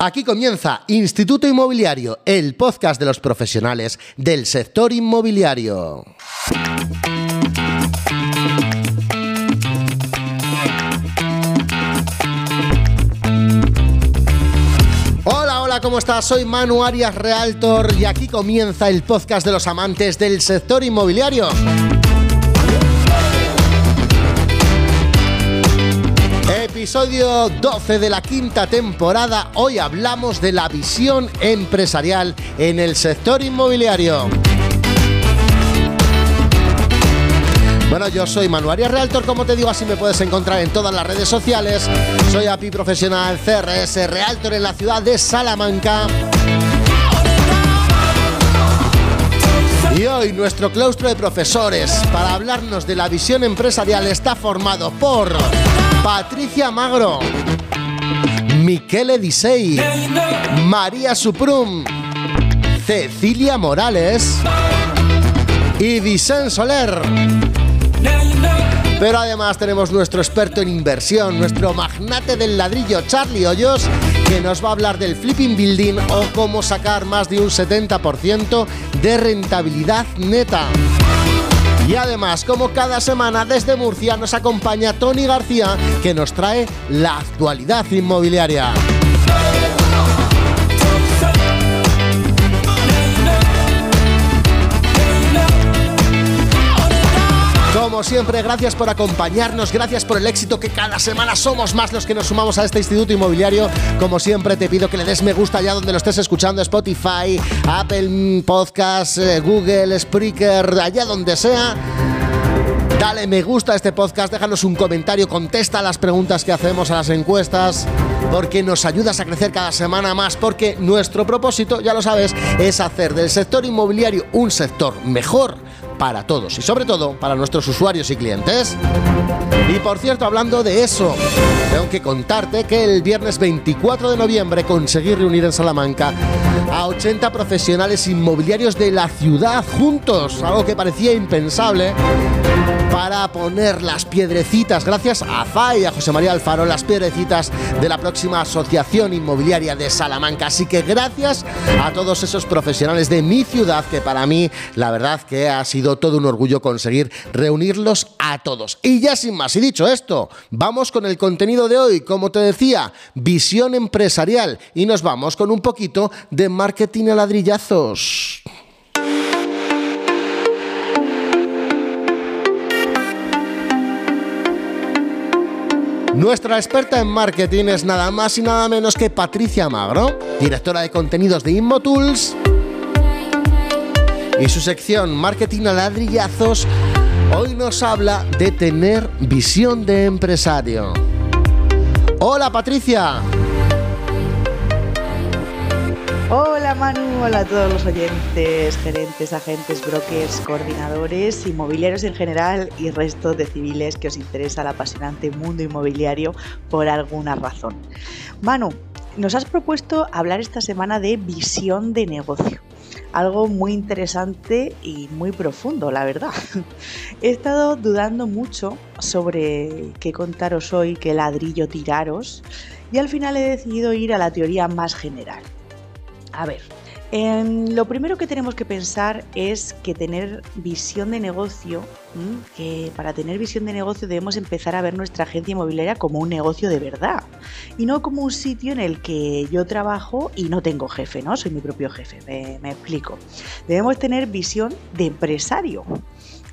Aquí comienza Instituto Inmobiliario, el podcast de los profesionales del sector inmobiliario. Hola, hola, ¿cómo estás? Soy Manu Arias Realtor y aquí comienza el podcast de los amantes del sector inmobiliario. Episodio 12 de la quinta temporada. Hoy hablamos de la visión empresarial en el sector inmobiliario. Bueno, yo soy Manuaria Realtor, como te digo, así me puedes encontrar en todas las redes sociales. Soy API Profesional CRS Realtor en la ciudad de Salamanca. Y hoy nuestro claustro de profesores para hablarnos de la visión empresarial está formado por Patricia Magro, Michele Disei, María Suprum, Cecilia Morales y Vicente Soler. Pero además tenemos nuestro experto en inversión, nuestro magnate del ladrillo, Charlie Hoyos, que nos va a hablar del flipping building o cómo sacar más de un 70% de rentabilidad neta. Y además, como cada semana desde Murcia nos acompaña Tony García, que nos trae la actualidad inmobiliaria. Como siempre, gracias por acompañarnos, gracias por el éxito que cada semana somos más los que nos sumamos a este instituto inmobiliario. Como siempre, te pido que le des me gusta allá donde lo estés escuchando, Spotify, Apple Podcast, eh, Google, Spreaker, allá donde sea. Dale me gusta a este podcast, déjanos un comentario, contesta las preguntas que hacemos a las encuestas, porque nos ayudas a crecer cada semana más, porque nuestro propósito, ya lo sabes, es hacer del sector inmobiliario un sector mejor para todos y sobre todo para nuestros usuarios y clientes. Y por cierto, hablando de eso, tengo que contarte que el viernes 24 de noviembre conseguí reunir en Salamanca a 80 profesionales inmobiliarios de la ciudad juntos, algo que parecía impensable para poner las piedrecitas, gracias a FAI a José María Alfaro, las piedrecitas de la próxima Asociación Inmobiliaria de Salamanca. Así que gracias a todos esos profesionales de mi ciudad, que para mí la verdad que ha sido todo un orgullo conseguir reunirlos a todos. Y ya sin más, y dicho esto, vamos con el contenido de hoy, como te decía, visión empresarial, y nos vamos con un poquito de marketing a ladrillazos. Nuestra experta en marketing es nada más y nada menos que Patricia Magro, directora de contenidos de InmoTools. Y su sección Marketing a ladrillazos hoy nos habla de tener visión de empresario. Hola Patricia. Hola Manu, hola a todos los oyentes, gerentes, agentes, brokers, coordinadores, inmobiliarios en general y resto de civiles que os interesa el apasionante mundo inmobiliario por alguna razón. Manu, nos has propuesto hablar esta semana de visión de negocio. Algo muy interesante y muy profundo, la verdad. He estado dudando mucho sobre qué contaros hoy, qué ladrillo tiraros, y al final he decidido ir a la teoría más general a ver, lo primero que tenemos que pensar es que tener visión de negocio, que para tener visión de negocio debemos empezar a ver nuestra agencia inmobiliaria como un negocio de verdad y no como un sitio en el que yo trabajo y no tengo jefe, ¿no? Soy mi propio jefe, me, me explico. Debemos tener visión de empresario.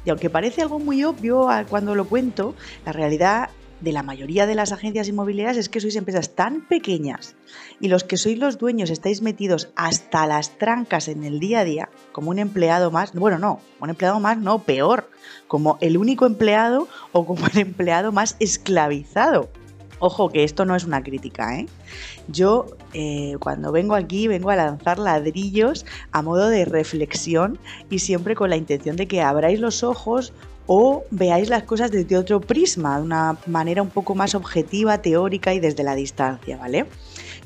Y aunque parece algo muy obvio cuando lo cuento, la realidad de la mayoría de las agencias inmobiliarias es que sois empresas tan pequeñas y los que sois los dueños estáis metidos hasta las trancas en el día a día, como un empleado más, bueno, no, un empleado más, no, peor, como el único empleado o como el empleado más esclavizado. Ojo, que esto no es una crítica, ¿eh? Yo eh, cuando vengo aquí vengo a lanzar ladrillos a modo de reflexión y siempre con la intención de que abráis los ojos o veáis las cosas desde otro prisma, de una manera un poco más objetiva, teórica y desde la distancia, ¿vale?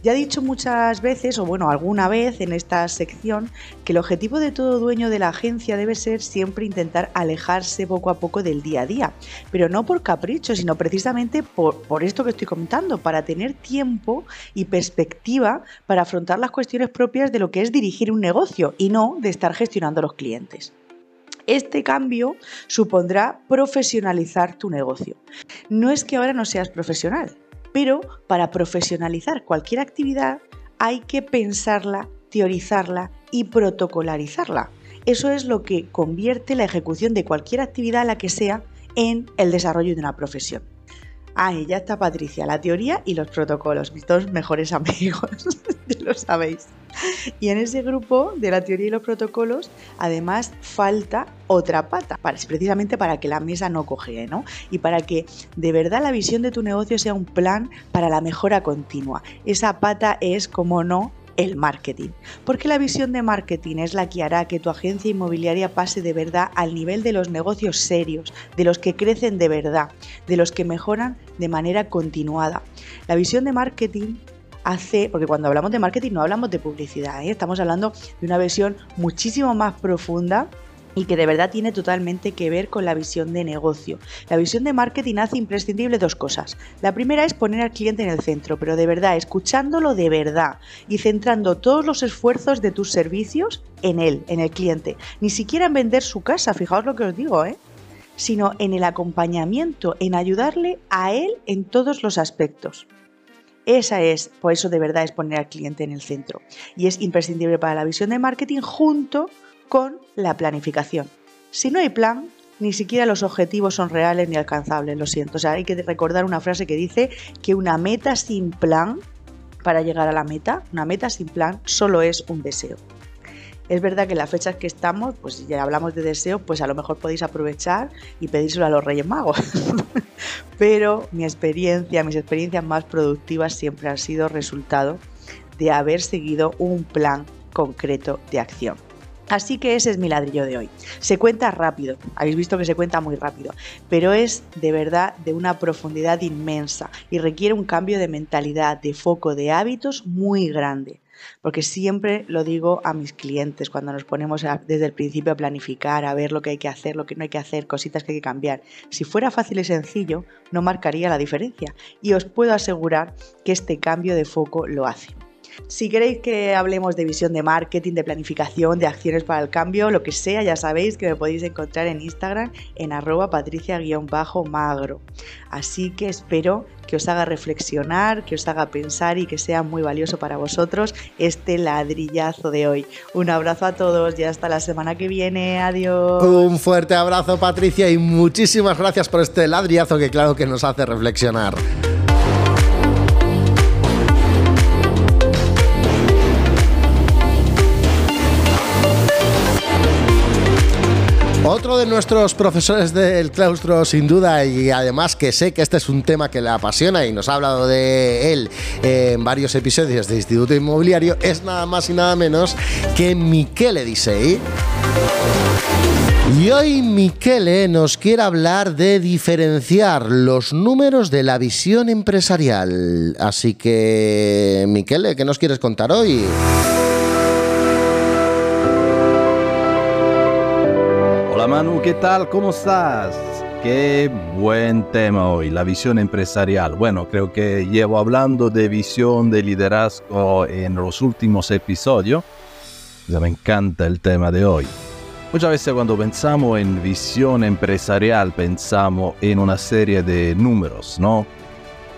Ya he dicho muchas veces, o bueno, alguna vez en esta sección, que el objetivo de todo dueño de la agencia debe ser siempre intentar alejarse poco a poco del día a día, pero no por capricho, sino precisamente por, por esto que estoy comentando, para tener tiempo y perspectiva para afrontar las cuestiones propias de lo que es dirigir un negocio y no de estar gestionando a los clientes. Este cambio supondrá profesionalizar tu negocio. No es que ahora no seas profesional, pero para profesionalizar cualquier actividad hay que pensarla, teorizarla y protocolarizarla. Eso es lo que convierte la ejecución de cualquier actividad, la que sea, en el desarrollo de una profesión. Ahí ya está Patricia, la teoría y los protocolos, mis dos mejores amigos, ya lo sabéis. Y en ese grupo de la teoría y los protocolos, además falta otra pata, precisamente para que la mesa no coge, ¿no? Y para que de verdad la visión de tu negocio sea un plan para la mejora continua. Esa pata es, como no, el marketing. Porque la visión de marketing es la que hará que tu agencia inmobiliaria pase de verdad al nivel de los negocios serios, de los que crecen de verdad, de los que mejoran de manera continuada. La visión de marketing hace, porque cuando hablamos de marketing no hablamos de publicidad, ¿eh? estamos hablando de una visión muchísimo más profunda y que de verdad tiene totalmente que ver con la visión de negocio. La visión de marketing hace imprescindible dos cosas. La primera es poner al cliente en el centro, pero de verdad, escuchándolo de verdad y centrando todos los esfuerzos de tus servicios en él, en el cliente. Ni siquiera en vender su casa, fijaos lo que os digo, ¿eh? sino en el acompañamiento, en ayudarle a él en todos los aspectos. Esa es, por eso de verdad es poner al cliente en el centro. Y es imprescindible para la visión de marketing junto con la planificación. Si no hay plan, ni siquiera los objetivos son reales ni alcanzables, lo siento. O sea, hay que recordar una frase que dice que una meta sin plan para llegar a la meta, una meta sin plan solo es un deseo. Es verdad que en las fechas que estamos, pues ya hablamos de deseo, pues a lo mejor podéis aprovechar y pedírselo a los Reyes Magos. Pero mi experiencia, mis experiencias más productivas siempre han sido resultado de haber seguido un plan concreto de acción. Así que ese es mi ladrillo de hoy. Se cuenta rápido, habéis visto que se cuenta muy rápido, pero es de verdad de una profundidad inmensa y requiere un cambio de mentalidad, de foco, de hábitos muy grande. Porque siempre lo digo a mis clientes cuando nos ponemos desde el principio a planificar, a ver lo que hay que hacer, lo que no hay que hacer, cositas que hay que cambiar. Si fuera fácil y sencillo, no marcaría la diferencia. Y os puedo asegurar que este cambio de foco lo hace. Si queréis que hablemos de visión de marketing, de planificación, de acciones para el cambio, lo que sea, ya sabéis que me podéis encontrar en Instagram en arroba patricia-magro. Así que espero que os haga reflexionar, que os haga pensar y que sea muy valioso para vosotros este ladrillazo de hoy. Un abrazo a todos y hasta la semana que viene. Adiós. Un fuerte abrazo Patricia y muchísimas gracias por este ladrillazo que claro que nos hace reflexionar. De nuestros profesores del claustro, sin duda, y además que sé que este es un tema que le apasiona y nos ha hablado de él en varios episodios de Instituto Inmobiliario, es nada más y nada menos que Michele Disei. Y hoy Michele nos quiere hablar de diferenciar los números de la visión empresarial. Así que, Michele, ¿qué nos quieres contar hoy? Manu, ¿qué tal? ¿Cómo estás? Qué buen tema hoy, la visión empresarial. Bueno, creo que llevo hablando de visión de liderazgo en los últimos episodios. Me encanta el tema de hoy. Muchas veces cuando pensamos en visión empresarial pensamos en una serie de números, ¿no?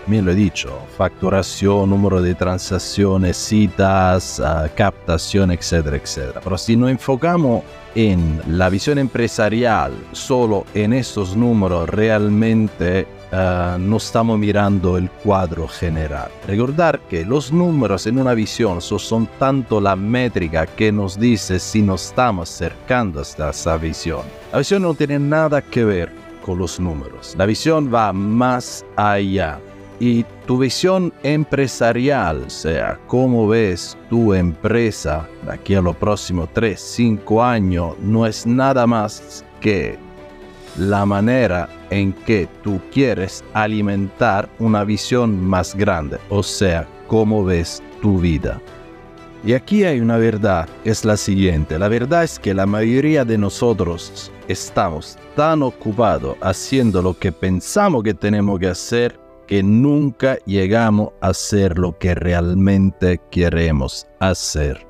También lo he dicho, facturación, número de transacciones, citas, ah, captación, etcétera, etcétera. Pero si nos enfocamos en la visión empresarial, solo en estos números, realmente uh, no estamos mirando el cuadro general. Recordar que los números en una visión son tanto la métrica que nos dice si nos estamos acercando hasta esa visión. La visión no tiene nada que ver con los números. La visión va más allá y tu visión empresarial, sea, cómo ves tu empresa de aquí a los próximos 3, 5 años, no es nada más que la manera en que tú quieres alimentar una visión más grande, o sea, cómo ves tu vida. Y aquí hay una verdad, es la siguiente. La verdad es que la mayoría de nosotros estamos tan ocupados haciendo lo que pensamos que tenemos que hacer que nunca llegamos a hacer lo que realmente queremos hacer.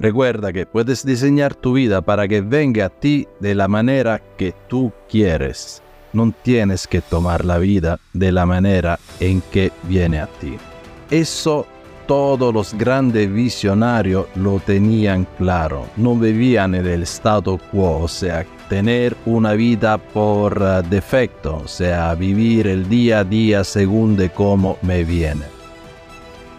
Recuerda que puedes diseñar tu vida para que venga a ti de la manera que tú quieres. No tienes que tomar la vida de la manera en que viene a ti. Eso todos los grandes visionarios lo tenían claro. No vivían en el statu quo, o sea, tener una vida por eh, defecto, o sea, vivir el día a día según de cómo me viene.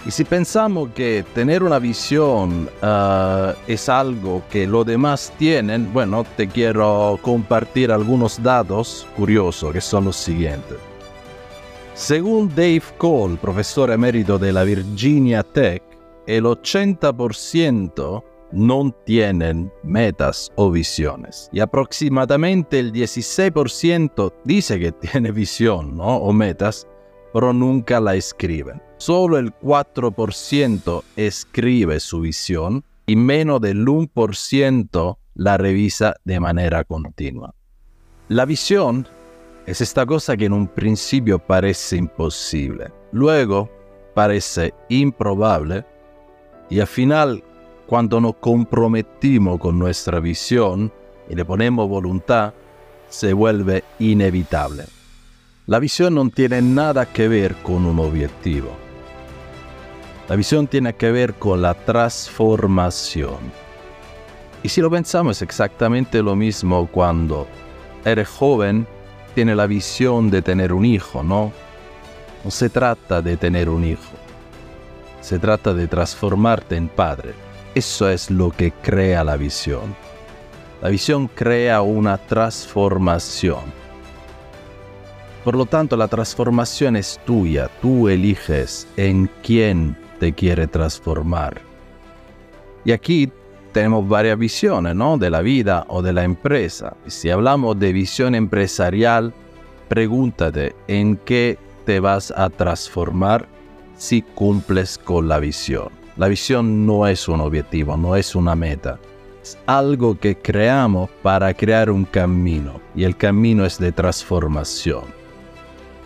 Y si pensamos que tener una visión eh, es algo que los demás tienen, bueno, te quiero compartir algunos datos curiosos que son los siguientes. Según Dave Cole, profesor emérito de la Virginia Tech, el 80% no tienen metas o visiones. Y aproximadamente el 16% dice que tiene visión ¿no? o metas, pero nunca la escriben. Solo el 4% escribe su visión y menos del 1% la revisa de manera continua. La visión es esta cosa que en un principio parece imposible, luego parece improbable y al final cuando nos comprometimos con nuestra visión y le ponemos voluntad, se vuelve inevitable. La visión no tiene nada que ver con un objetivo. La visión tiene que ver con la transformación. Y si lo pensamos es exactamente lo mismo cuando eres joven tiene la visión de tener un hijo, ¿no? No se trata de tener un hijo. Se trata de transformarte en padre. Eso es lo que crea la visión. La visión crea una transformación. Por lo tanto, la transformación es tuya. Tú eliges en quién te quiere transformar. Y aquí tenemos varias visiones, ¿no? De la vida o de la empresa. Si hablamos de visión empresarial, pregúntate en qué te vas a transformar si cumples con la visión. La visión no es un objetivo, no es una meta. Es algo que creamos para crear un camino y el camino es de transformación.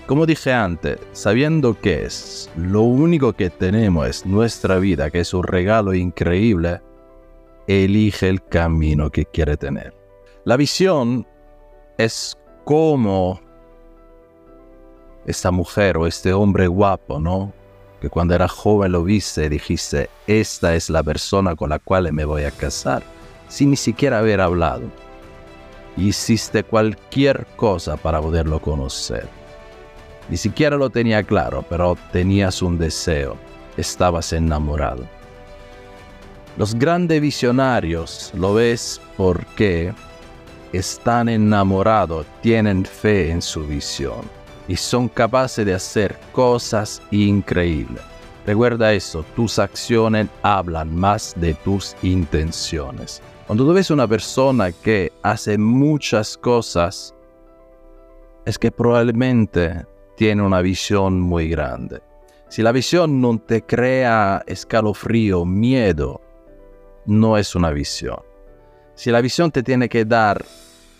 Como dije antes, sabiendo que es lo único que tenemos es nuestra vida, que es un regalo increíble, elige el camino que quiere tener. La visión es como esta mujer o este hombre guapo, ¿no? Que cuando era joven lo viste y dijiste, esta es la persona con la cual me voy a casar, sin ni siquiera haber hablado. Hiciste cualquier cosa para poderlo conocer. Ni siquiera lo tenía claro, pero tenías un deseo, estabas enamorado. Los grandes visionarios lo ves porque están enamorados, tienen fe en su visión y son capaces de hacer cosas increíbles. Recuerda eso, tus acciones hablan más de tus intenciones. Cuando tú ves una persona que hace muchas cosas, es que probablemente tiene una visión muy grande. Si la visión no te crea escalofrío, miedo, no es una visión. Si la visión te tiene que dar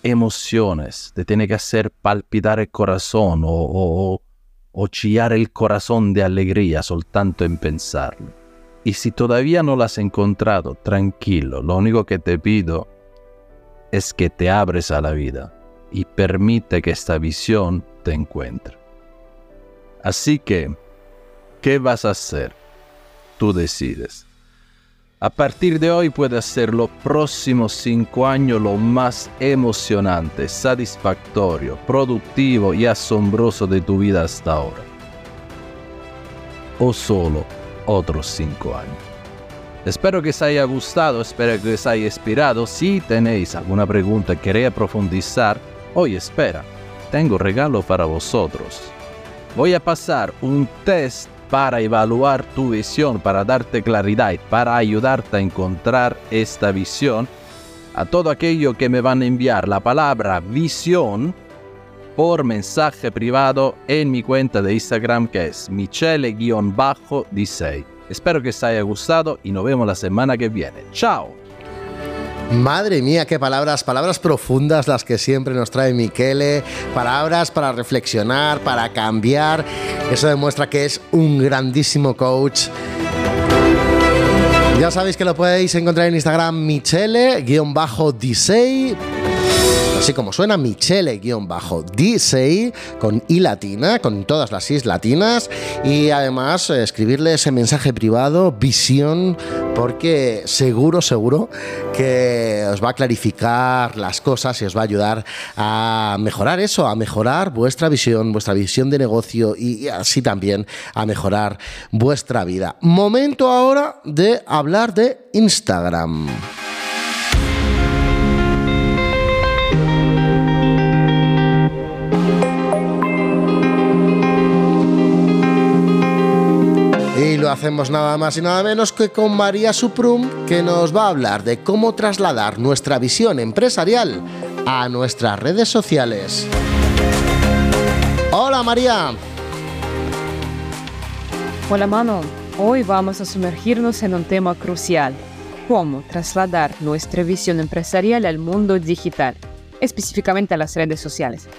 emociones, te tiene que hacer palpitar el corazón o, o, chillar el corazón de alegría soltanto en pensarlo. Y si todavía no lo has encontrado, tranquilo, lo único que te pido es que te abres a la vida y permite que esta visión te encuentre. Así que, ¿qué vas a hacer? Tú decides. A partir de hoy puede ser los próximos cinco años lo más emocionante, satisfactorio, productivo y asombroso de tu vida hasta ahora. O solo otros cinco años. Espero que os haya gustado, espero que os haya inspirado. Si tenéis alguna pregunta que queréis profundizar, hoy espera, tengo regalo para vosotros. Voy a pasar un test para evaluar tu visión, para darte claridad, para ayudarte a encontrar esta visión, a todo aquello que me van a enviar la palabra visión por mensaje privado en mi cuenta de Instagram que es michele-disei. Espero que os haya gustado y nos vemos la semana que viene. ¡Chao! Madre mía, qué palabras, palabras profundas las que siempre nos trae Miquele, palabras para reflexionar, para cambiar. Eso demuestra que es un grandísimo coach. Ya sabéis que lo podéis encontrar en Instagram michele-disei así como suena Michele-Disei, con I latina, con todas las Is latinas, y además eh, escribirle ese mensaje privado, visión, porque seguro, seguro que os va a clarificar las cosas y os va a ayudar a mejorar eso, a mejorar vuestra visión, vuestra visión de negocio y así también a mejorar vuestra vida. Momento ahora de hablar de Instagram. Y lo hacemos nada más y nada menos que con María Suprum, que nos va a hablar de cómo trasladar nuestra visión empresarial a nuestras redes sociales. Hola María. Hola Mano, hoy vamos a sumergirnos en un tema crucial, cómo trasladar nuestra visión empresarial al mundo digital, específicamente a las redes sociales.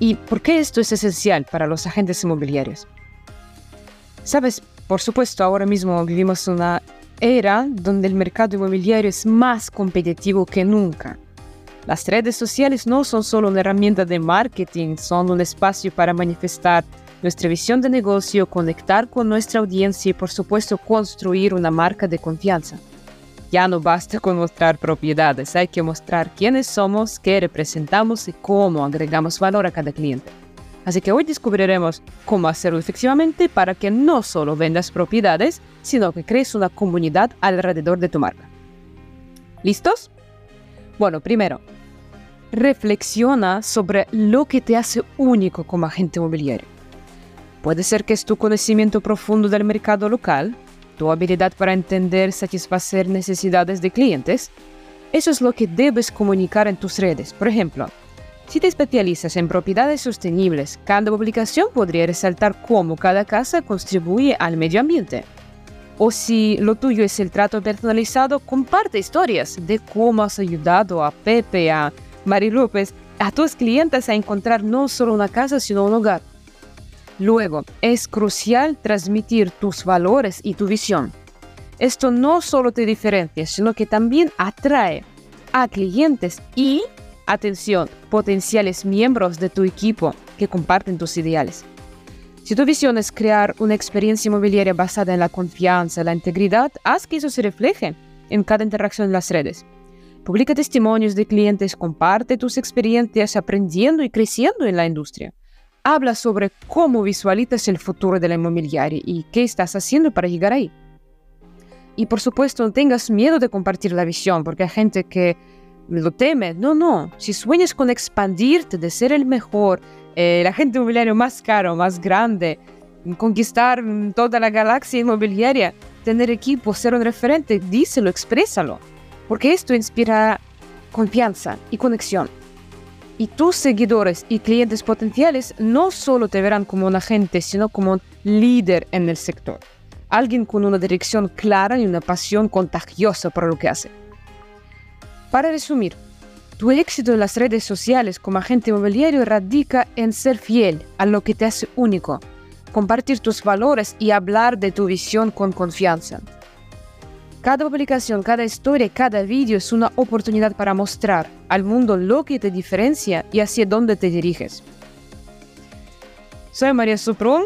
¿Y por qué esto es esencial para los agentes inmobiliarios? Sabes, por supuesto, ahora mismo vivimos una era donde el mercado inmobiliario es más competitivo que nunca. Las redes sociales no son solo una herramienta de marketing, son un espacio para manifestar nuestra visión de negocio, conectar con nuestra audiencia y por supuesto construir una marca de confianza. Ya no basta con mostrar propiedades, hay que mostrar quiénes somos, qué representamos y cómo agregamos valor a cada cliente. Así que hoy descubriremos cómo hacerlo efectivamente para que no solo vendas propiedades, sino que crees una comunidad alrededor de tu marca. ¿Listos? Bueno, primero, reflexiona sobre lo que te hace único como agente inmobiliario. Puede ser que es tu conocimiento profundo del mercado local, tu habilidad para entender y satisfacer necesidades de clientes. Eso es lo que debes comunicar en tus redes. Por ejemplo, si te especializas en propiedades sostenibles, cada publicación podría resaltar cómo cada casa contribuye al medio ambiente. O si lo tuyo es el trato personalizado, comparte historias de cómo has ayudado a Pepe, a Mari López, a tus clientes a encontrar no solo una casa, sino un hogar. Luego, es crucial transmitir tus valores y tu visión. Esto no solo te diferencia, sino que también atrae a clientes y atención, potenciales miembros de tu equipo que comparten tus ideales. Si tu visión es crear una experiencia inmobiliaria basada en la confianza, la integridad, haz que eso se refleje en cada interacción en las redes. Publica testimonios de clientes, comparte tus experiencias aprendiendo y creciendo en la industria. Habla sobre cómo visualizas el futuro de la inmobiliaria y qué estás haciendo para llegar ahí. Y por supuesto, no tengas miedo de compartir la visión, porque hay gente que lo teme. No, no. Si sueñas con expandirte, de ser el mejor, eh, el agente inmobiliario más caro, más grande, conquistar toda la galaxia inmobiliaria, tener equipo, ser un referente, díselo, exprésalo. Porque esto inspira confianza y conexión. Y tus seguidores y clientes potenciales no solo te verán como un agente, sino como un líder en el sector. Alguien con una dirección clara y una pasión contagiosa por lo que hace. Para resumir, tu éxito en las redes sociales como agente inmobiliario radica en ser fiel a lo que te hace único, compartir tus valores y hablar de tu visión con confianza. Cada publicación, cada historia, cada vídeo es una oportunidad para mostrar al mundo lo que te diferencia y hacia dónde te diriges. Soy María Suprum.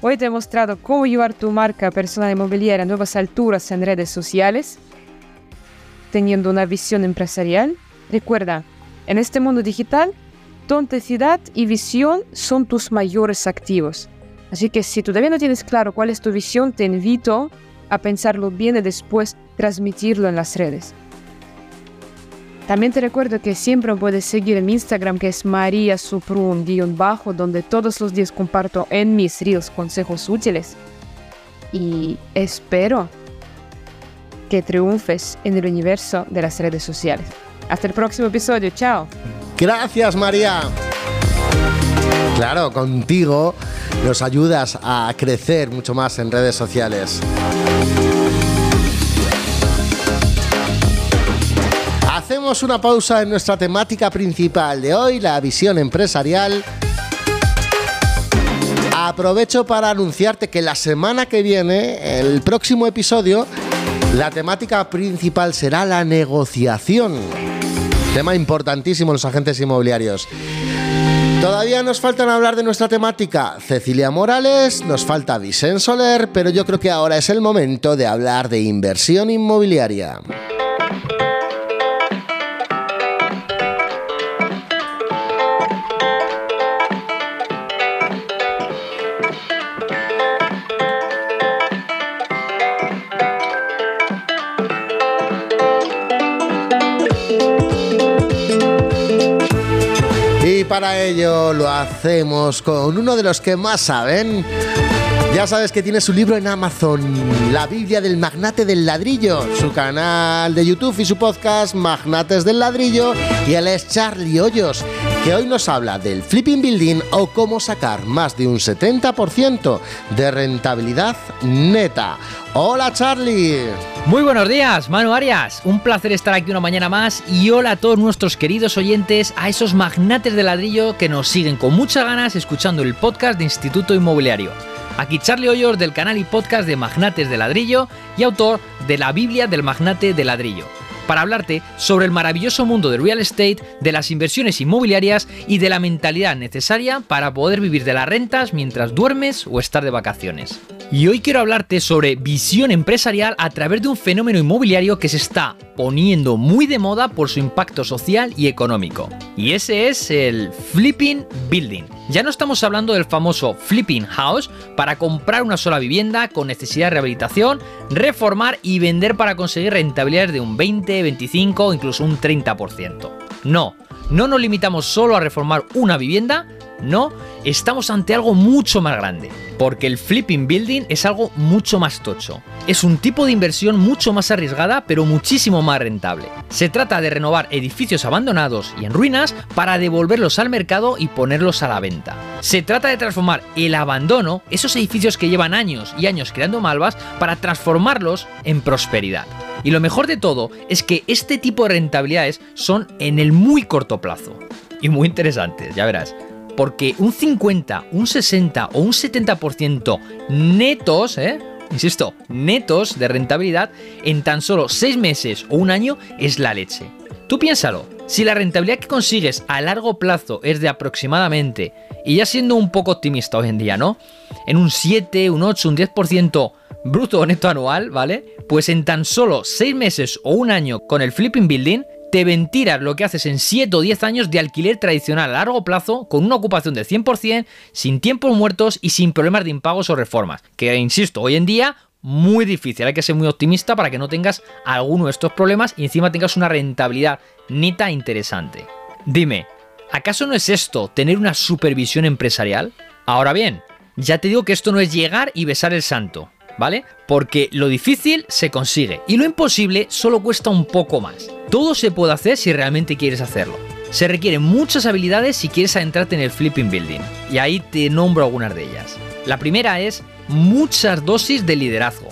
Hoy te he mostrado cómo llevar tu marca personal inmobiliaria a nuevas alturas en redes sociales teniendo una visión empresarial, recuerda, en este mundo digital, tu autenticidad y visión son tus mayores activos. Así que si todavía no tienes claro cuál es tu visión, te invito a pensarlo bien y después transmitirlo en las redes. También te recuerdo que siempre puedes seguir en mi Instagram que es María bajo donde todos los días comparto en mis reels consejos útiles. Y espero que triunfes en el universo de las redes sociales. Hasta el próximo episodio, chao. Gracias María. Claro, contigo nos ayudas a crecer mucho más en redes sociales. Hacemos una pausa en nuestra temática principal de hoy, la visión empresarial. Aprovecho para anunciarte que la semana que viene, el próximo episodio, la temática principal será la negociación. Tema importantísimo los agentes inmobiliarios. Todavía nos faltan hablar de nuestra temática Cecilia Morales, nos falta Vicente Soler, pero yo creo que ahora es el momento de hablar de inversión inmobiliaria. Para ello lo hacemos con uno de los que más saben. Ya sabes que tiene su libro en Amazon, La Biblia del Magnate del Ladrillo, su canal de YouTube y su podcast Magnates del Ladrillo. Y él es Charlie Hoyos, que hoy nos habla del flipping building o cómo sacar más de un 70% de rentabilidad neta. Hola Charlie. Muy buenos días, Manu Arias. Un placer estar aquí una mañana más y hola a todos nuestros queridos oyentes, a esos magnates de ladrillo que nos siguen con muchas ganas escuchando el podcast de Instituto Inmobiliario. Aquí Charlie Hoyos del canal y podcast de Magnates de Ladrillo y autor de la Biblia del Magnate de Ladrillo para hablarte sobre el maravilloso mundo del real estate, de las inversiones inmobiliarias y de la mentalidad necesaria para poder vivir de las rentas mientras duermes o estar de vacaciones. Y hoy quiero hablarte sobre visión empresarial a través de un fenómeno inmobiliario que se está poniendo muy de moda por su impacto social y económico. Y ese es el flipping building. Ya no estamos hablando del famoso flipping house para comprar una sola vivienda con necesidad de rehabilitación, reformar y vender para conseguir rentabilidades de un 20, 25 o incluso un 30%. No, no nos limitamos solo a reformar una vivienda, no, estamos ante algo mucho más grande, porque el flipping building es algo mucho más tocho. Es un tipo de inversión mucho más arriesgada, pero muchísimo más rentable. Se trata de renovar edificios abandonados y en ruinas para devolverlos al mercado y ponerlos a la venta. Se trata de transformar el abandono, esos edificios que llevan años y años creando malvas, para transformarlos en prosperidad. Y lo mejor de todo es que este tipo de rentabilidades son en el muy corto plazo. Y muy interesantes, ya verás porque un 50, un 60 o un 70% netos, ¿eh? insisto, netos de rentabilidad en tan solo 6 meses o un año es la leche. Tú piénsalo, si la rentabilidad que consigues a largo plazo es de aproximadamente, y ya siendo un poco optimista hoy en día, ¿no? En un 7, un 8, un 10% bruto o neto anual, ¿vale? Pues en tan solo 6 meses o un año con el flipping building, te ventiras lo que haces en 7 o 10 años de alquiler tradicional a largo plazo, con una ocupación del 100%, sin tiempos muertos y sin problemas de impagos o reformas. Que, insisto, hoy en día muy difícil, hay que ser muy optimista para que no tengas alguno de estos problemas y encima tengas una rentabilidad neta interesante. Dime, ¿acaso no es esto tener una supervisión empresarial? Ahora bien, ya te digo que esto no es llegar y besar el santo. ¿Vale? Porque lo difícil se consigue y lo imposible solo cuesta un poco más. Todo se puede hacer si realmente quieres hacerlo. Se requieren muchas habilidades si quieres adentrarte en el flipping building, y ahí te nombro algunas de ellas. La primera es muchas dosis de liderazgo,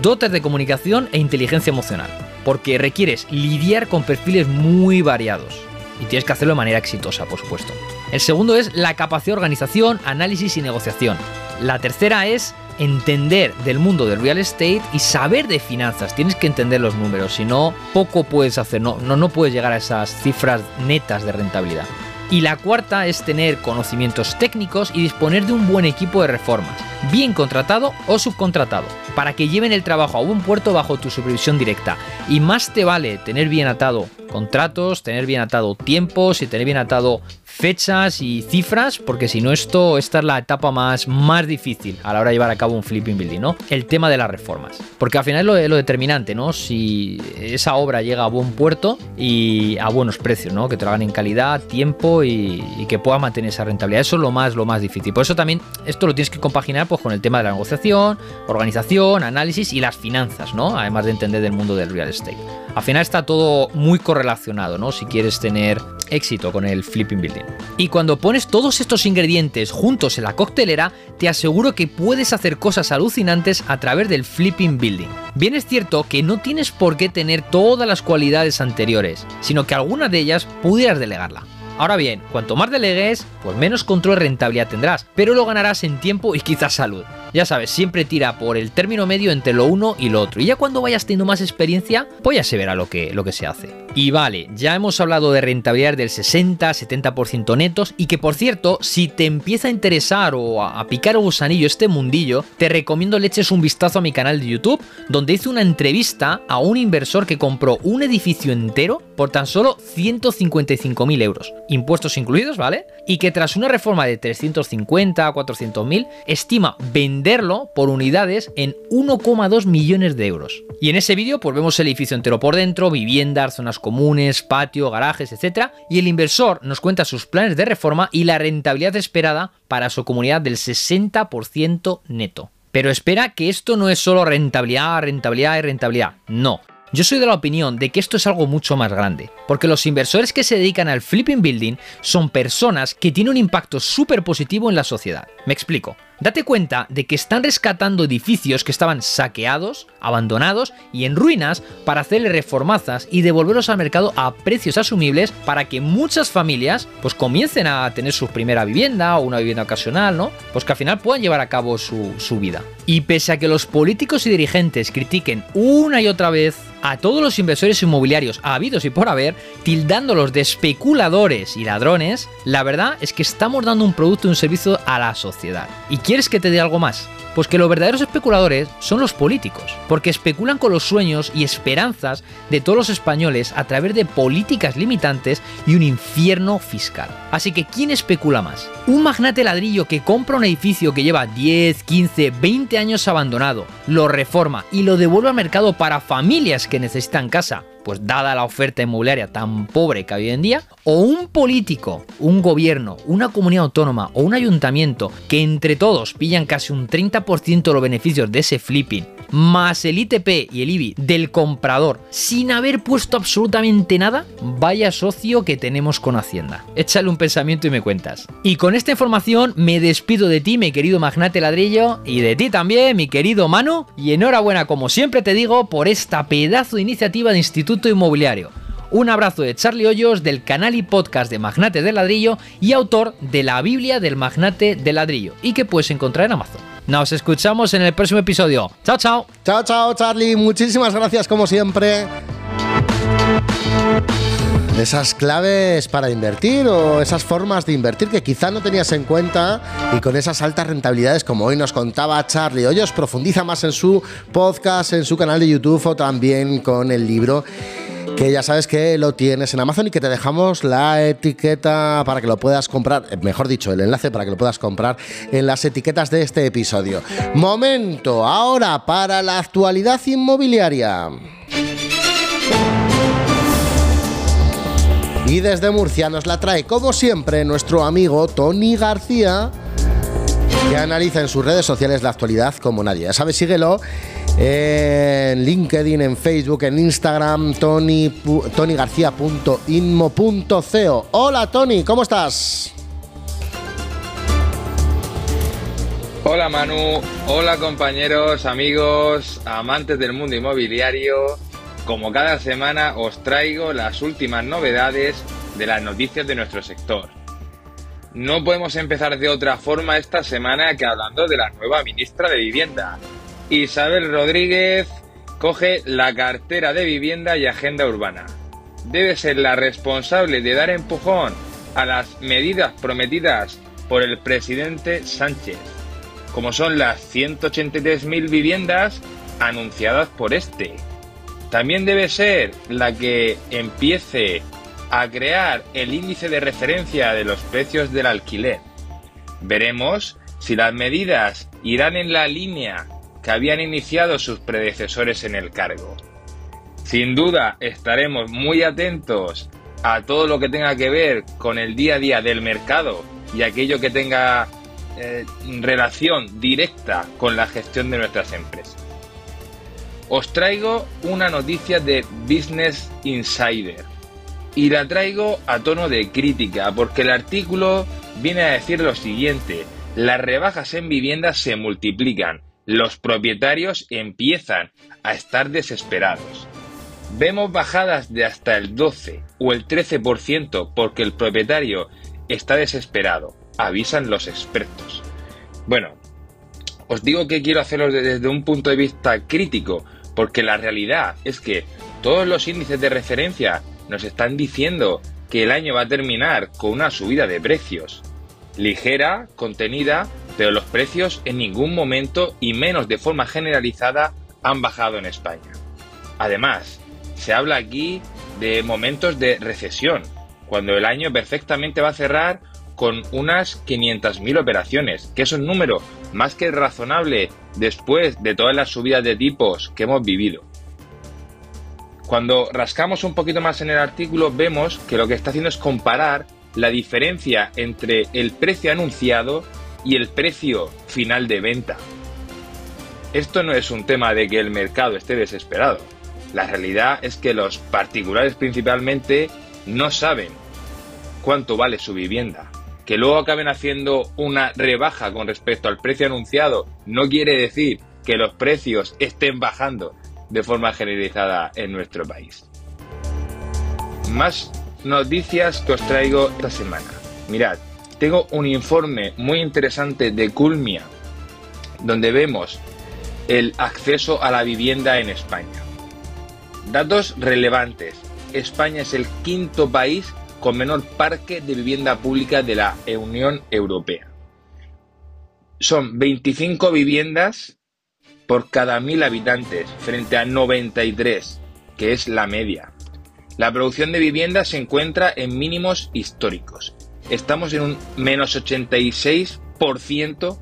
dotes de comunicación e inteligencia emocional, porque requieres lidiar con perfiles muy variados. Y tienes que hacerlo de manera exitosa, por supuesto. El segundo es la capacidad de organización, análisis y negociación. La tercera es entender del mundo del real estate y saber de finanzas. Tienes que entender los números, si no, poco puedes hacer, no, no, no puedes llegar a esas cifras netas de rentabilidad. Y la cuarta es tener conocimientos técnicos y disponer de un buen equipo de reformas, bien contratado o subcontratado, para que lleven el trabajo a buen puerto bajo tu supervisión directa. Y más te vale tener bien atado contratos, tener bien atado tiempos y tener bien atado fechas y cifras, porque si no esto, esta es la etapa más, más difícil a la hora de llevar a cabo un flipping building, ¿no? El tema de las reformas. Porque al final es lo, determinante, ¿no? Si esa obra llega a buen puerto y a buenos precios, ¿no? Que te lo hagan en calidad, tiempo y, que pueda mantener esa rentabilidad. Eso es lo más, lo más difícil. Por eso también esto lo tienes que compaginar pues, con el tema de la negociación, organización, análisis y las finanzas, ¿no? Además de entender del mundo del real estate. Al final está todo muy correlacionado, ¿no? Si quieres tener éxito con el flipping building. Y cuando pones todos estos ingredientes juntos en la coctelera, te aseguro que puedes hacer cosas alucinantes a través del flipping building. Bien es cierto que no tienes por qué tener todas las cualidades anteriores, sino que alguna de ellas pudieras delegarla. Ahora bien, cuanto más delegues, pues menos control rentabilidad tendrás, pero lo ganarás en tiempo y quizás salud. Ya sabes, siempre tira por el término medio entre lo uno y lo otro. Y ya cuando vayas teniendo más experiencia, pues ya se verá lo que, lo que se hace. Y vale, ya hemos hablado de rentabilidad del 60-70% netos y que por cierto, si te empieza a interesar o a, picar el gusanillo este mundillo, te recomiendo le eches un vistazo a mi canal de YouTube, donde hice una entrevista a un inversor que compró un edificio entero por tan solo 155.000 euros, impuestos incluidos, ¿vale? Y que tras una reforma de 350 a 400.000, estima venderlo por unidades en 1,2 millones de euros. Y en ese vídeo pues vemos el edificio entero por dentro, viviendas, zonas comunes, patio, garajes, etc. Y el inversor nos cuenta sus planes de reforma y la rentabilidad esperada para su comunidad del 60% neto. Pero espera que esto no es solo rentabilidad, rentabilidad y rentabilidad. No. Yo soy de la opinión de que esto es algo mucho más grande, porque los inversores que se dedican al flipping building son personas que tienen un impacto súper positivo en la sociedad. Me explico. Date cuenta de que están rescatando edificios que estaban saqueados, abandonados y en ruinas para hacerle reformazas y devolverlos al mercado a precios asumibles para que muchas familias pues comiencen a tener su primera vivienda o una vivienda ocasional, ¿no? Pues que al final puedan llevar a cabo su, su vida. Y pese a que los políticos y dirigentes critiquen una y otra vez a todos los inversores inmobiliarios habidos y por haber, tildándolos de especuladores y ladrones, la verdad es que estamos dando un producto y un servicio a la sociedad. ¿Y quieres que te dé algo más? Pues que los verdaderos especuladores son los políticos, porque especulan con los sueños y esperanzas de todos los españoles a través de políticas limitantes y un infierno fiscal. Así que, ¿quién especula más? Un magnate ladrillo que compra un edificio que lleva 10, 15, 20 años abandonado, lo reforma y lo devuelve al mercado para familias que necesitan casa, pues dada la oferta inmobiliaria tan pobre que hay hoy en día, o un político, un gobierno, una comunidad autónoma o un ayuntamiento que entre todos pillan casi un 30% de los beneficios de ese flipping, más el ITP y el IBI del comprador, sin haber puesto absolutamente nada, vaya socio que tenemos con Hacienda. Échale un pensamiento y me cuentas. Y con esta información me despido de ti, mi querido magnate ladrillo, y de ti también, mi querido Manu, y enhorabuena, como siempre te digo, por esta pedazo de iniciativa de Instituto Inmobiliario. Un abrazo de Charlie Hoyos del canal y podcast de Magnate del Ladrillo y autor de la Biblia del Magnate del Ladrillo y que puedes encontrar en Amazon. Nos escuchamos en el próximo episodio. Chao, chao. Chao, chao, Charlie. Muchísimas gracias como siempre. Esas claves para invertir o esas formas de invertir que quizá no tenías en cuenta y con esas altas rentabilidades como hoy nos contaba Charlie Hoyos, profundiza más en su podcast, en su canal de YouTube o también con el libro que ya sabes que lo tienes en Amazon y que te dejamos la etiqueta para que lo puedas comprar, eh, mejor dicho, el enlace para que lo puedas comprar en las etiquetas de este episodio. Momento ahora para la actualidad inmobiliaria. Y desde Murcia nos la trae, como siempre, nuestro amigo Tony García, que analiza en sus redes sociales la actualidad como nadie. Ya sabes, síguelo en LinkedIn, en Facebook, en Instagram, tony, tonygarcía.inmo.co. Hola Tony, ¿cómo estás? Hola Manu, hola compañeros, amigos, amantes del mundo inmobiliario. Como cada semana os traigo las últimas novedades de las noticias de nuestro sector. No podemos empezar de otra forma esta semana que hablando de la nueva ministra de Vivienda, Isabel Rodríguez coge la cartera de vivienda y agenda urbana. Debe ser la responsable de dar empujón a las medidas prometidas por el presidente Sánchez, como son las 183.000 viviendas anunciadas por este. También debe ser la que empiece a crear el índice de referencia de los precios del alquiler. Veremos si las medidas irán en la línea que habían iniciado sus predecesores en el cargo. Sin duda estaremos muy atentos a todo lo que tenga que ver con el día a día del mercado y aquello que tenga eh, relación directa con la gestión de nuestras empresas. Os traigo una noticia de Business Insider. Y la traigo a tono de crítica, porque el artículo viene a decir lo siguiente, las rebajas en viviendas se multiplican, los propietarios empiezan a estar desesperados. Vemos bajadas de hasta el 12 o el 13% porque el propietario está desesperado, avisan los expertos. Bueno, os digo que quiero hacerlo desde un punto de vista crítico, porque la realidad es que todos los índices de referencia nos están diciendo que el año va a terminar con una subida de precios. Ligera, contenida, pero los precios en ningún momento y menos de forma generalizada han bajado en España. Además, se habla aquí de momentos de recesión, cuando el año perfectamente va a cerrar con unas 500.000 operaciones, que es un número más que razonable después de todas las subidas de tipos que hemos vivido. Cuando rascamos un poquito más en el artículo vemos que lo que está haciendo es comparar la diferencia entre el precio anunciado y el precio final de venta. Esto no es un tema de que el mercado esté desesperado. La realidad es que los particulares principalmente no saben cuánto vale su vivienda. Que luego acaben haciendo una rebaja con respecto al precio anunciado no quiere decir que los precios estén bajando de forma generalizada en nuestro país. Más noticias que os traigo esta semana. Mirad, tengo un informe muy interesante de Culmia, donde vemos el acceso a la vivienda en España. Datos relevantes. España es el quinto país con menor parque de vivienda pública de la Unión Europea. Son 25 viviendas por cada mil habitantes frente a 93, que es la media. La producción de vivienda se encuentra en mínimos históricos. Estamos en un menos 86%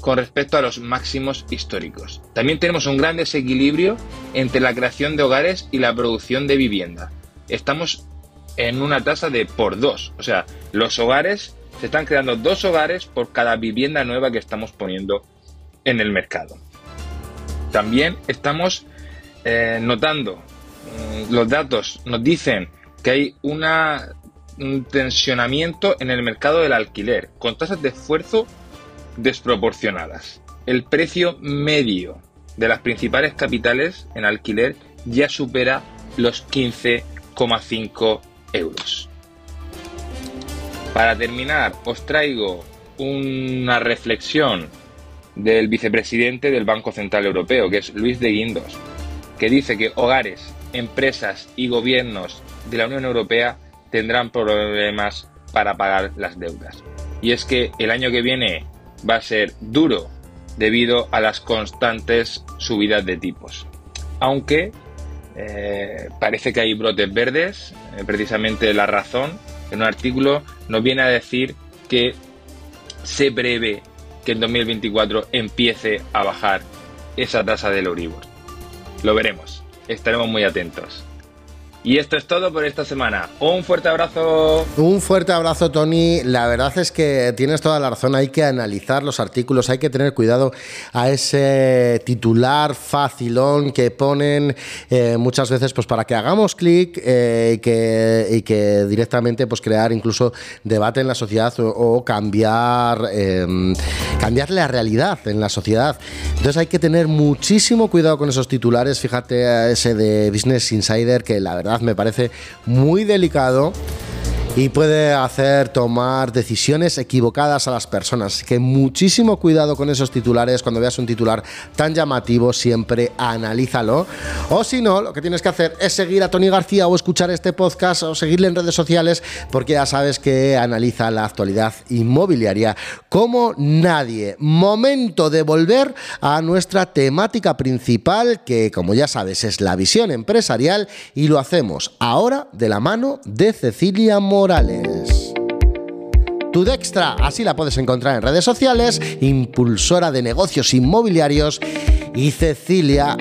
con respecto a los máximos históricos. También tenemos un gran desequilibrio entre la creación de hogares y la producción de vivienda. Estamos en una tasa de por dos. O sea, los hogares, se están creando dos hogares por cada vivienda nueva que estamos poniendo en el mercado. También estamos eh, notando, mm, los datos nos dicen que hay un tensionamiento en el mercado del alquiler, con tasas de esfuerzo desproporcionadas. El precio medio de las principales capitales en alquiler ya supera los 15,5 euros. Para terminar, os traigo una reflexión del vicepresidente del Banco Central Europeo, que es Luis de Guindos, que dice que hogares, empresas y gobiernos de la Unión Europea tendrán problemas para pagar las deudas. Y es que el año que viene va a ser duro debido a las constantes subidas de tipos. Aunque eh, parece que hay brotes verdes, eh, precisamente la razón, en un artículo nos viene a decir que se prevé que en 2024 empiece a bajar esa tasa del Euribor. Lo veremos, estaremos muy atentos. Y esto es todo por esta semana. Un fuerte abrazo. Un fuerte abrazo, Tony. La verdad es que tienes toda la razón. Hay que analizar los artículos, hay que tener cuidado a ese titular facilón que ponen eh, muchas veces pues, para que hagamos clic eh, y, que, que directamente pues, crear incluso debate en la sociedad o, cambiar, em, cambiar la realidad en la sociedad. Entonces hay que tener muchísimo cuidado con esos titulares. Fíjate ese de Business Insider que la verdad me parece muy delicado y puede hacer tomar decisiones equivocadas a las personas. Así que muchísimo cuidado con esos titulares. Cuando veas un titular tan llamativo, siempre analízalo. O si no, lo que tienes que hacer es seguir a Tony García o escuchar este podcast o seguirle en redes sociales porque ya sabes que analiza la actualidad inmobiliaria como nadie. Momento de volver a nuestra temática principal que, como ya sabes, es la visión empresarial y lo hacemos ahora de la mano de Cecilia Morales. Morales. Tu Dextra, así la puedes encontrar en redes sociales, impulsora de negocios inmobiliarios. Y Cecilia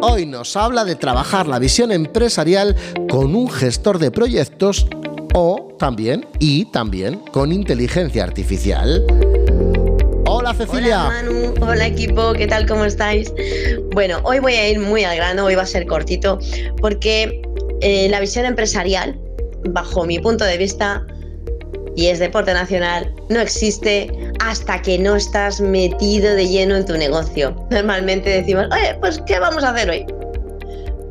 hoy nos habla de trabajar la visión empresarial con un gestor de proyectos o también, y también, con inteligencia artificial. Hola Cecilia. Hola Manu, hola equipo, ¿qué tal? ¿Cómo estáis? Bueno, hoy voy a ir muy al grano, hoy va a ser cortito, porque eh, la visión empresarial bajo mi punto de vista, y es deporte nacional, no existe hasta que no estás metido de lleno en tu negocio. Normalmente decimos, oye, pues ¿qué vamos a hacer hoy?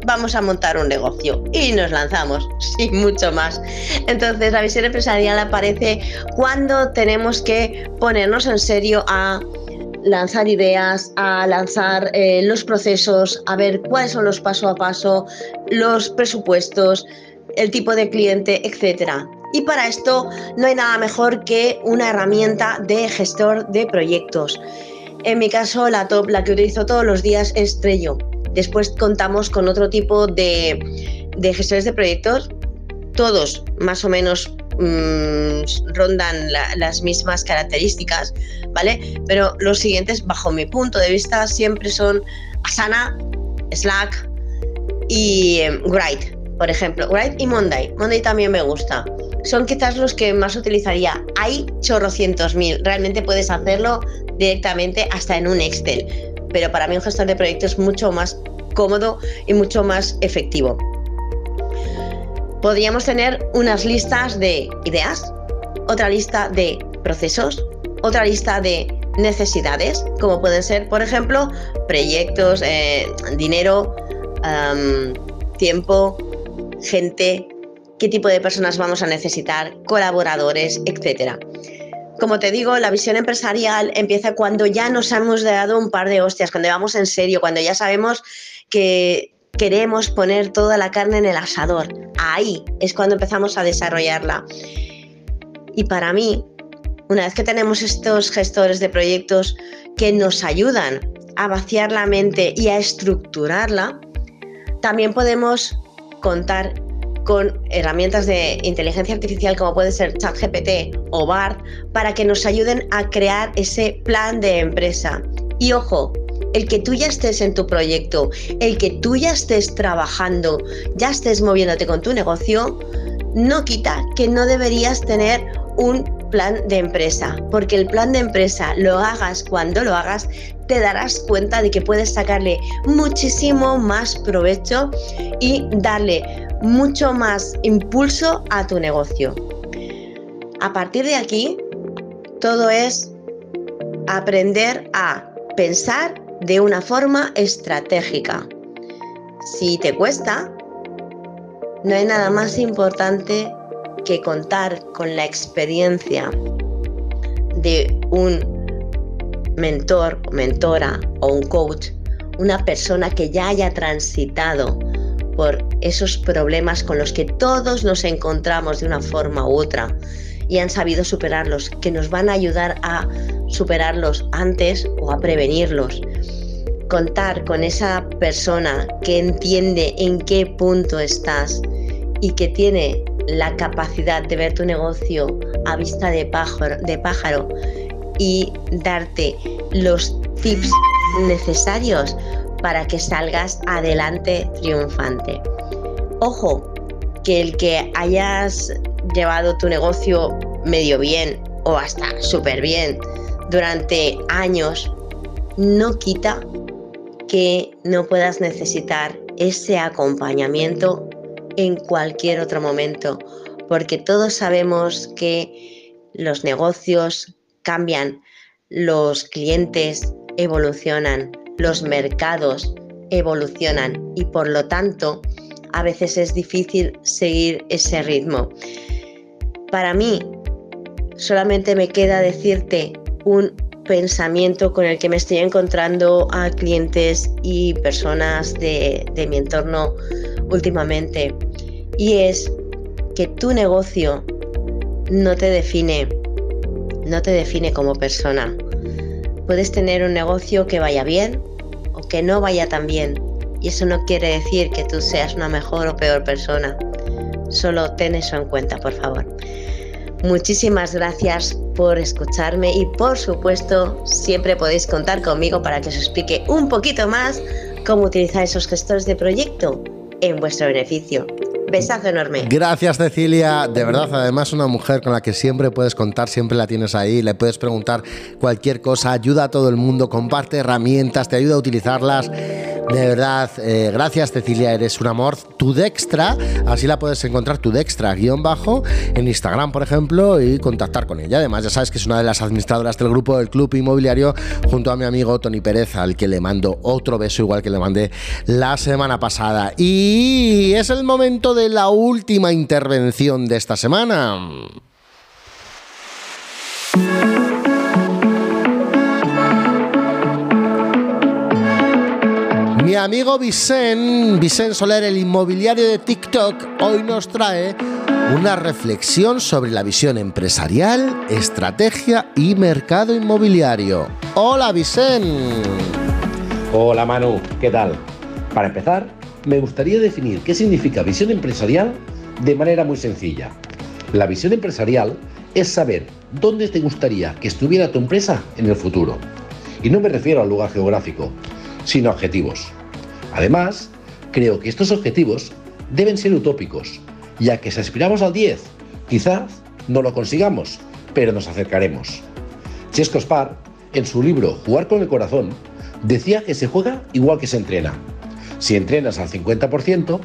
Vamos a montar un negocio y nos lanzamos, sin mucho más. Entonces la visión empresarial aparece cuando tenemos que ponernos en serio a lanzar ideas, a lanzar eh, los procesos, a ver cuáles son los paso a paso, los presupuestos, el tipo de cliente, etcétera. Y para esto no hay nada mejor que una herramienta de gestor de proyectos. En mi caso, la top, la que utilizo todos los días es Trello. Después contamos con otro tipo de, gestores de proyectos. Todos más o menos mm, rondan las mismas características, ¿vale? Pero los siguientes, bajo mi punto de vista, siempre son Asana, Slack y eh, por ejemplo. Write y Monday. Monday también me gusta son quizás los que más utilizaría. Hay chorrocientos mil, realmente puedes hacerlo directamente hasta en un Excel, pero para mí un gestor de proyectos es mucho más cómodo y mucho más efectivo. Podríamos tener unas listas de ideas, otra lista de procesos, otra lista de necesidades, como pueden ser, por ejemplo, proyectos, eh, dinero, tiempo, gente, qué tipo de personas vamos a necesitar, colaboradores, etcétera. Como te digo, la visión empresarial empieza cuando ya nos hemos dado un par de hostias, cuando vamos en serio, cuando ya sabemos que queremos poner toda la carne en el asador. Ahí es cuando empezamos a desarrollarla. Y para mí, una vez que tenemos estos gestores de proyectos que nos ayudan a vaciar la mente y a estructurarla, también podemos contar con herramientas de inteligencia artificial como puede ser ChatGPT o BART para que nos ayuden a crear ese plan de empresa. Y ojo, el que tú ya estés en tu proyecto, el que tú ya estés trabajando, ya estés moviéndote con tu negocio, no quita que no deberías tener un plan de empresa, porque el plan de empresa lo hagas cuando lo hagas, te darás cuenta de que puedes sacarle muchísimo más provecho y darle mucho más impulso a tu negocio. A partir de aquí, todo es aprender a pensar de una forma estratégica. Si te cuesta, no hay nada más importante que contar con la experiencia de un mentor, mentora o un coach, una persona que ya haya transitado por esos problemas con los que todos nos encontramos de una forma u otra y han sabido superarlos, que nos van a ayudar a superarlos antes o a prevenirlos. Contar con esa persona que entiende en qué punto estás y que tiene la capacidad de ver tu negocio a vista de pájaro, de pájaro y darte los tips necesarios para que salgas adelante triunfante. Ojo, que el que hayas llevado tu negocio medio bien o hasta súper bien durante años no quita que no puedas necesitar ese acompañamiento en cualquier otro momento, porque todos sabemos que los negocios cambian, los clientes evolucionan, los mercados evolucionan y por lo tanto a veces es difícil seguir ese ritmo. Para mí solamente me queda decirte un pensamiento con el que me estoy encontrando a clientes y personas de, mi entorno últimamente y es que tu negocio no te define, no te define como persona. Puedes tener un negocio que vaya bien o que no vaya tan bien. Y eso no quiere decir que tú seas una mejor o peor persona. Solo ten eso en cuenta, por favor. Muchísimas gracias por escucharme y por supuesto siempre podéis contar conmigo para que os explique un poquito más cómo utilizar esos gestores de proyecto en vuestro beneficio. Enorme. Gracias, Cecilia. De verdad, además, una mujer con la que siempre puedes contar, siempre la tienes ahí, le puedes preguntar cualquier cosa, ayuda a todo el mundo, comparte herramientas, te ayuda a utilizarlas. De verdad, eh, gracias Cecilia, eres un amor. Tu Dextra, así la puedes encontrar, tu Dextra guion bajo, en Instagram, por ejemplo, y contactar con ella. Además, ya sabes que es una de las administradoras del grupo del Club Inmobiliario, junto a mi amigo Tony Pérez, al que le mando otro beso, igual que le mandé la semana pasada. Y es el momento de la última intervención de esta semana. Mi amigo Vicen, Vicen Soler, el inmobiliario de TikTok, hoy nos trae una reflexión sobre la visión empresarial, estrategia y mercado inmobiliario. Hola Vicen. Hola Manu, ¿qué tal? Para empezar, me gustaría definir qué significa visión empresarial de manera muy sencilla. La visión empresarial es saber dónde te gustaría que estuviera tu empresa en el futuro. Y no me refiero al lugar geográfico, sino objetivos. Además, creo que estos objetivos deben ser utópicos, ya que si aspiramos al 10, quizás no lo consigamos, pero nos acercaremos. Chesco Spar, en su libro Jugar con el corazón, decía que se juega igual que se entrena. Si entrenas al 50%,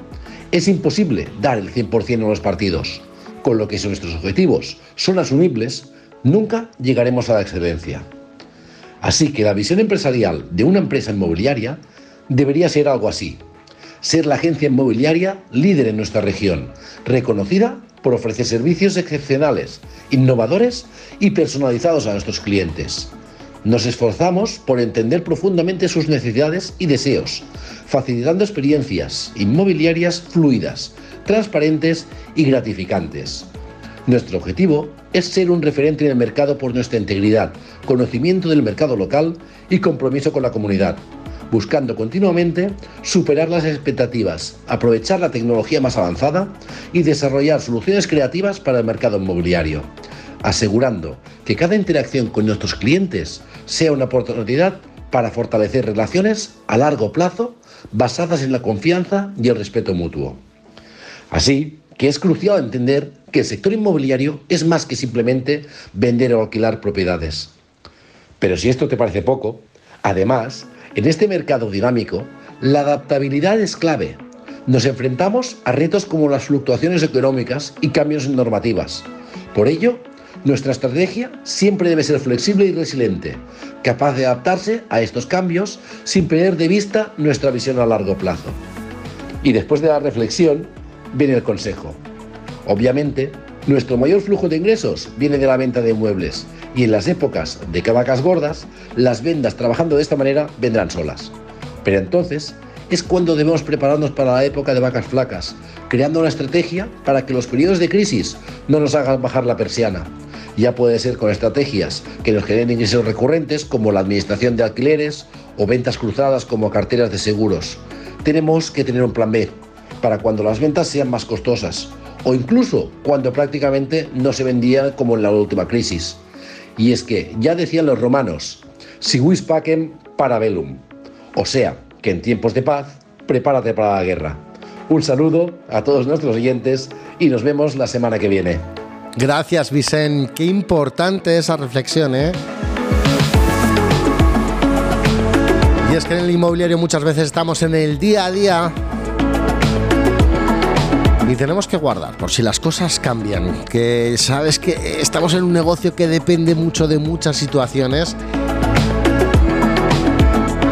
es imposible dar el 100% en los partidos, con lo que si nuestros objetivos son asumibles, nunca llegaremos a la excelencia. Así que la visión empresarial de una empresa inmobiliaria debería ser algo así. Ser la agencia inmobiliaria líder en nuestra región, reconocida por ofrecer servicios excepcionales, innovadores y personalizados a nuestros clientes. Nos esforzamos por entender profundamente sus necesidades y deseos, facilitando experiencias inmobiliarias fluidas, transparentes y gratificantes. Nuestro objetivo es ser un referente en el mercado por nuestra integridad, conocimiento del mercado local y compromiso con la comunidad, buscando continuamente superar las expectativas, aprovechar la tecnología más avanzada y desarrollar soluciones creativas para el mercado inmobiliario, asegurando que cada interacción con nuestros clientes sea una oportunidad para fortalecer relaciones a largo plazo basadas en la confianza y el respeto mutuo. Así que es crucial entender que el sector inmobiliario es más que simplemente vender o alquilar propiedades. Pero si esto te parece poco, además, en este mercado dinámico, la adaptabilidad es clave. Nos enfrentamos a retos como las fluctuaciones económicas y cambios en normativas. Por ello, nuestra estrategia siempre debe ser flexible y resiliente, capaz de adaptarse a estos cambios sin perder de vista nuestra visión a largo plazo. Y después de la reflexión, viene el consejo. Obviamente, nuestro mayor flujo de ingresos viene de la venta de muebles y en las épocas de cabacas gordas, las vendas trabajando de esta manera vendrán solas. Pero entonces es cuando debemos prepararnos para la época de vacas flacas, creando una estrategia para que los periodos de crisis no nos hagan bajar la persiana. Ya puede ser con estrategias que nos generen ingresos recurrentes como la administración de alquileres o ventas cruzadas como carteras de seguros. Tenemos que tener un plan B para cuando las ventas sean más costosas o incluso cuando prácticamente no se vendía como en la última crisis. Y es que ya decían los romanos, si vis pacem para velum, o sea, que en tiempos de paz, prepárate para la guerra. Un saludo a todos nuestros oyentes y nos vemos la semana que viene. Gracias, Vicen. Qué importante esa reflexión, ¿eh? Y es que en el inmobiliario muchas veces estamos en el día a día y tenemos que guardar por si las cosas cambian. Que sabes que estamos en un negocio que depende mucho de muchas situaciones.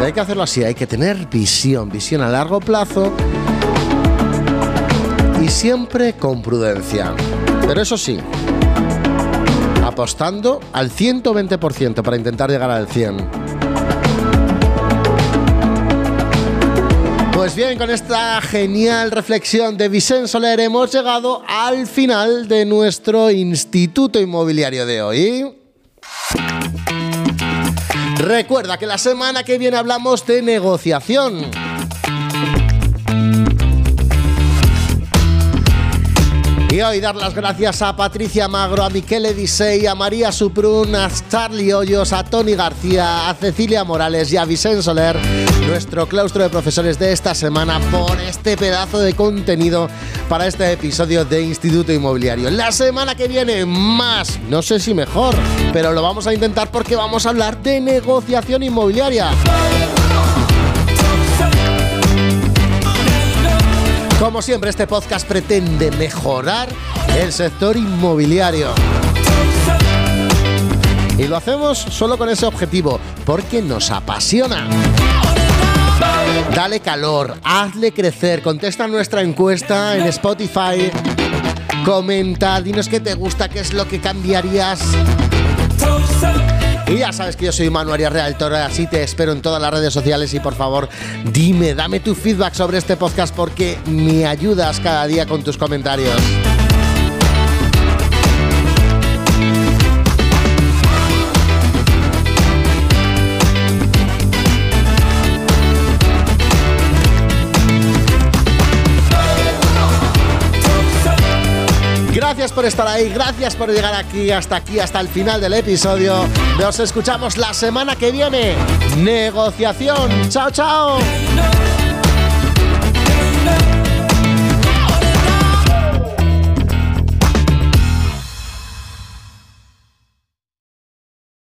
Hay que hacerlo así, hay que tener visión, visión a largo plazo y siempre con prudencia. Pero eso sí, apostando al 120% para intentar llegar al 100%. Pues bien, con esta genial reflexión de Vicente Soler hemos llegado al final de nuestro Instituto Inmobiliario de hoy. Recuerda que la semana que viene hablamos de negociación. Y hoy dar las gracias a Patricia Magro, a Miquel Disey, a María Suprun, a Charlie Hoyos, a Tony García, a Cecilia Morales y a Vicente Soler, nuestro claustro de profesores de esta semana, por este pedazo de contenido para este episodio de Instituto Inmobiliario. La semana que viene más, no sé si mejor, pero lo vamos a intentar porque vamos a hablar de negociación inmobiliaria. Como siempre, este podcast pretende mejorar el sector inmobiliario. Y lo hacemos solo con ese objetivo, porque nos apasiona. Dale calor, hazle crecer, contesta nuestra encuesta en Spotify, comenta, dinos qué te gusta, qué es lo que cambiarías. Y ya sabes que yo soy Manu Arias Realtor, así te espero en todas las redes sociales y por favor dime, dame tu feedback sobre este podcast porque me ayudas cada día con tus comentarios. Por estar ahí, gracias por llegar aquí, hasta aquí, hasta el final del episodio. Nos escuchamos la semana que viene. Negociación. Chao, chao.